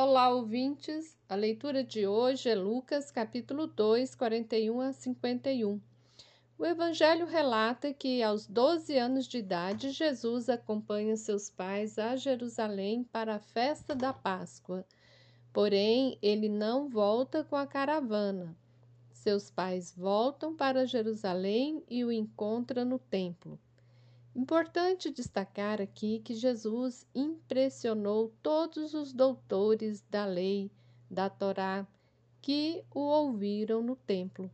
Olá, ouvintes! A leitura de hoje é Lucas, capítulo 2, 41 a 51. O Evangelho relata que, aos 12 anos de idade, Jesus acompanha seus pais a Jerusalém para a festa da Páscoa. Porém, ele não volta com a caravana. Seus pais voltam para Jerusalém e o encontram no templo. Importante destacar aqui que Jesus impressionou todos os doutores da lei, da Torá, que o ouviram no templo.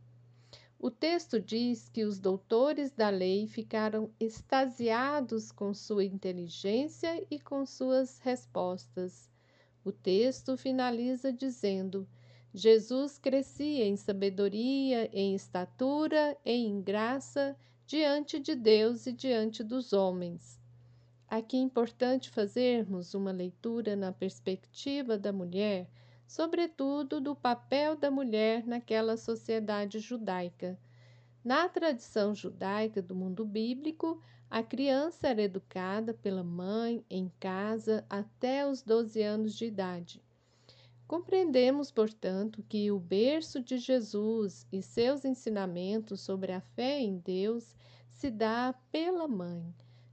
O texto diz que os doutores da lei ficaram extasiados com sua inteligência e com suas respostas. O texto finaliza dizendo: Jesus crescia em sabedoria, em estatura, em graça diante de Deus e diante dos homens. Aqui é importante fazermos uma leitura na perspectiva da mulher, sobretudo do papel da mulher naquela sociedade judaica. Na tradição judaica do mundo bíblico, a criança era educada pela mãe em casa até os 12 anos de idade. Compreendemos, portanto, que o berço de Jesus e seus ensinamentos sobre a fé em Deus se dá pela mãe.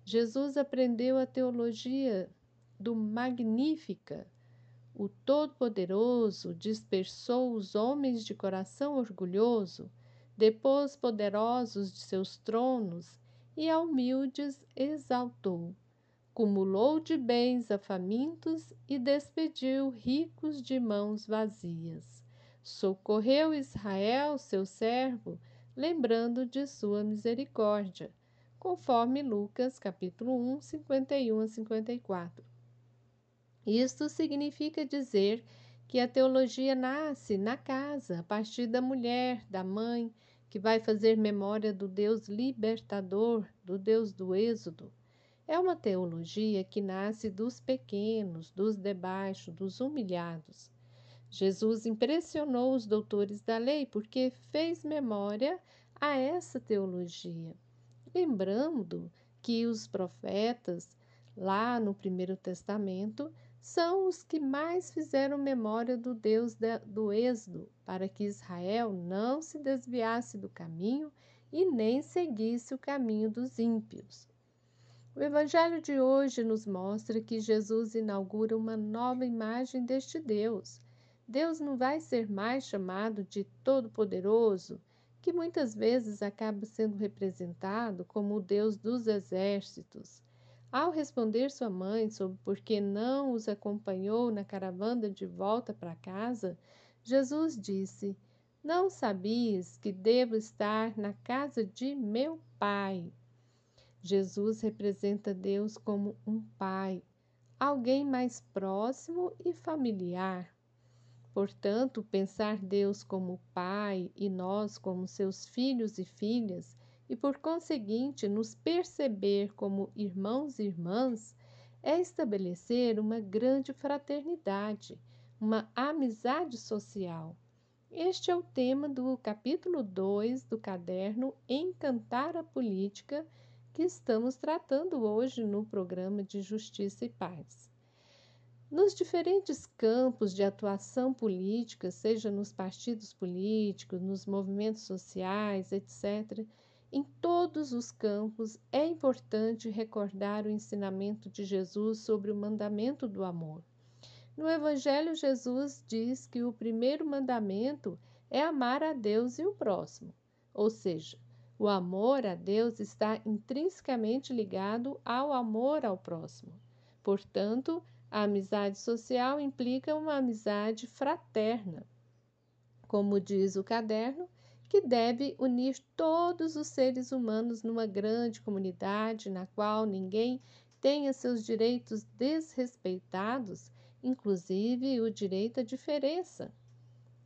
Jesus aprendeu a teologia do Magnífica. O Todo-Poderoso dispersou os homens de coração orgulhoso, depôs poderosos de seus tronos e a humildes exaltou cumulou de bens a famintos e despediu ricos de mãos vazias. Socorreu Israel, seu servo, lembrando de sua misericórdia, conforme Lucas capítulo 1, 51 a 54. Isto significa dizer que a teologia nasce na casa, a partir da mulher, da mãe, que vai fazer memória do Deus libertador, do Deus do Êxodo é uma teologia que nasce dos pequenos, dos debaixo, dos humilhados. Jesus impressionou os doutores da lei porque fez memória a essa teologia, lembrando que os profetas, lá no Primeiro Testamento, são os que mais fizeram memória do Deus do Êxodo, para que Israel não se desviasse do caminho e nem seguisse o caminho dos ímpios. O Evangelho de hoje nos mostra que Jesus inaugura uma nova imagem deste Deus. Deus não vai ser mais chamado de Todo-Poderoso, que muitas vezes acaba sendo representado como o Deus dos exércitos. Ao responder sua mãe sobre por que não os acompanhou na caravana de volta para casa, Jesus disse: Não sabias que devo estar na casa de meu pai. Jesus representa Deus como um pai, alguém mais próximo e familiar. Portanto, pensar Deus como pai e nós como seus filhos e filhas, e por conseguinte nos perceber como irmãos e irmãs, é estabelecer uma grande fraternidade, uma amizade social. Este é o tema do capítulo 2 do caderno Encantar a Política que estamos tratando hoje no programa de Justiça e Paz. Nos diferentes campos de atuação política, seja nos partidos políticos, nos movimentos sociais, etc., em todos os campos é importante recordar o ensinamento de Jesus sobre o mandamento do amor. No Evangelho, Jesus diz que o primeiro mandamento é amar a Deus e o próximo, ou seja, o amor a Deus está intrinsecamente ligado ao amor ao próximo. Portanto, a amizade social implica uma amizade fraterna. Como diz o caderno, que deve unir todos os seres humanos numa grande comunidade na qual ninguém tenha seus direitos desrespeitados, inclusive o direito à diferença.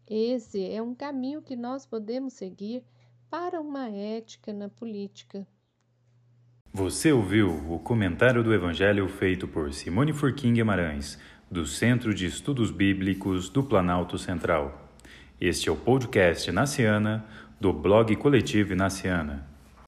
Esse é um caminho que nós podemos seguir para uma ética na política. Você ouviu o comentário do Evangelho feito por Simone Furquim Guimarães, do Centro de Estudos Bíblicos do Planalto Central. Este é o podcast Naciana, do blog Coletivo Naciana.